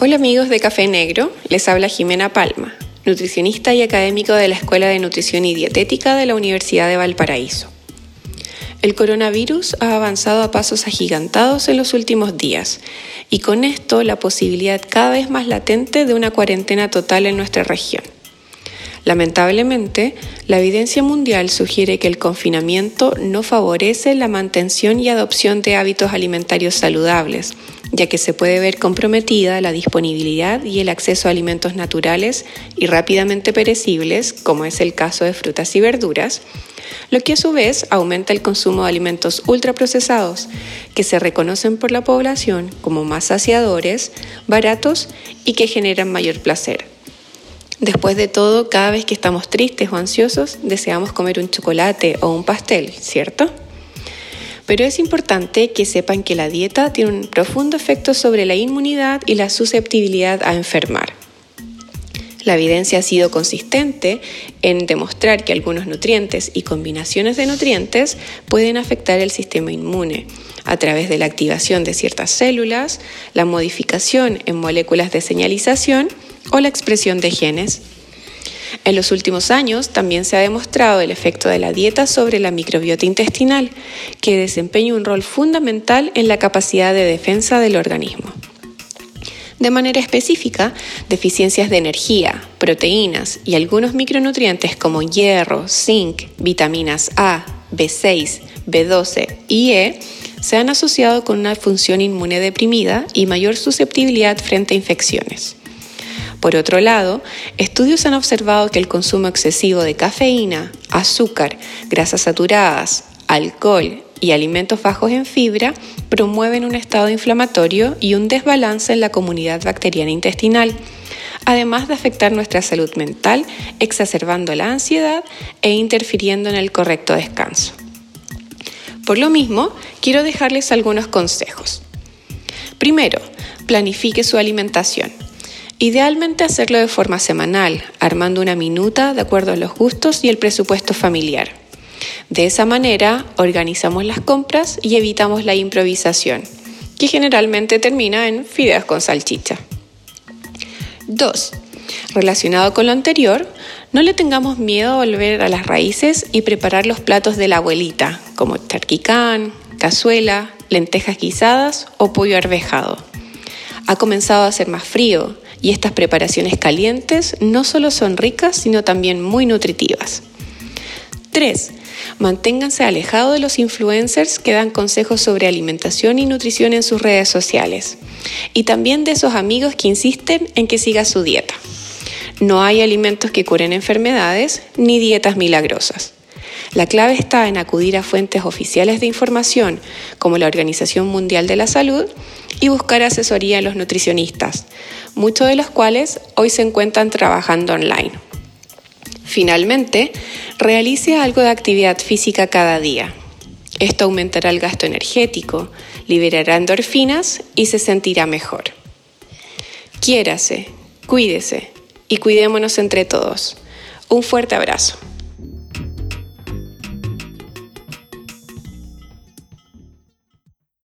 Hola amigos de Café Negro, les habla Jimena Palma, nutricionista y académico de la Escuela de Nutrición y Dietética de la Universidad de Valparaíso. El coronavirus ha avanzado a pasos agigantados en los últimos días y con esto la posibilidad cada vez más latente de una cuarentena total en nuestra región. Lamentablemente, la evidencia mundial sugiere que el confinamiento no favorece la mantención y adopción de hábitos alimentarios saludables, ya que se puede ver comprometida la disponibilidad y el acceso a alimentos naturales y rápidamente perecibles, como es el caso de frutas y verduras, lo que a su vez aumenta el consumo de alimentos ultraprocesados, que se reconocen por la población como más saciadores, baratos y que generan mayor placer. Después de todo, cada vez que estamos tristes o ansiosos, deseamos comer un chocolate o un pastel, ¿cierto? Pero es importante que sepan que la dieta tiene un profundo efecto sobre la inmunidad y la susceptibilidad a enfermar. La evidencia ha sido consistente en demostrar que algunos nutrientes y combinaciones de nutrientes pueden afectar el sistema inmune a través de la activación de ciertas células, la modificación en moléculas de señalización o la expresión de genes. En los últimos años también se ha demostrado el efecto de la dieta sobre la microbiota intestinal, que desempeña un rol fundamental en la capacidad de defensa del organismo. De manera específica, deficiencias de energía, proteínas y algunos micronutrientes como hierro, zinc, vitaminas A, B6, B12 y E se han asociado con una función inmune deprimida y mayor susceptibilidad frente a infecciones. Por otro lado, estudios han observado que el consumo excesivo de cafeína, azúcar, grasas saturadas, alcohol y alimentos bajos en fibra promueven un estado inflamatorio y un desbalance en la comunidad bacteriana intestinal, además de afectar nuestra salud mental, exacerbando la ansiedad e interfiriendo en el correcto descanso. Por lo mismo, quiero dejarles algunos consejos. Primero, planifique su alimentación. Idealmente hacerlo de forma semanal, armando una minuta de acuerdo a los gustos y el presupuesto familiar. De esa manera organizamos las compras y evitamos la improvisación, que generalmente termina en fideos con salchicha. 2. Relacionado con lo anterior, no le tengamos miedo a volver a las raíces y preparar los platos de la abuelita, como charquicán, cazuela, lentejas guisadas o pollo arvejado. Ha comenzado a hacer más frío, y estas preparaciones calientes no solo son ricas, sino también muy nutritivas. 3. Manténganse alejados de los influencers que dan consejos sobre alimentación y nutrición en sus redes sociales. Y también de esos amigos que insisten en que siga su dieta. No hay alimentos que curen enfermedades ni dietas milagrosas. La clave está en acudir a fuentes oficiales de información como la Organización Mundial de la Salud y buscar asesoría en los nutricionistas, muchos de los cuales hoy se encuentran trabajando online. Finalmente, realice algo de actividad física cada día. Esto aumentará el gasto energético, liberará endorfinas y se sentirá mejor. Quiérase, cuídese y cuidémonos entre todos. Un fuerte abrazo.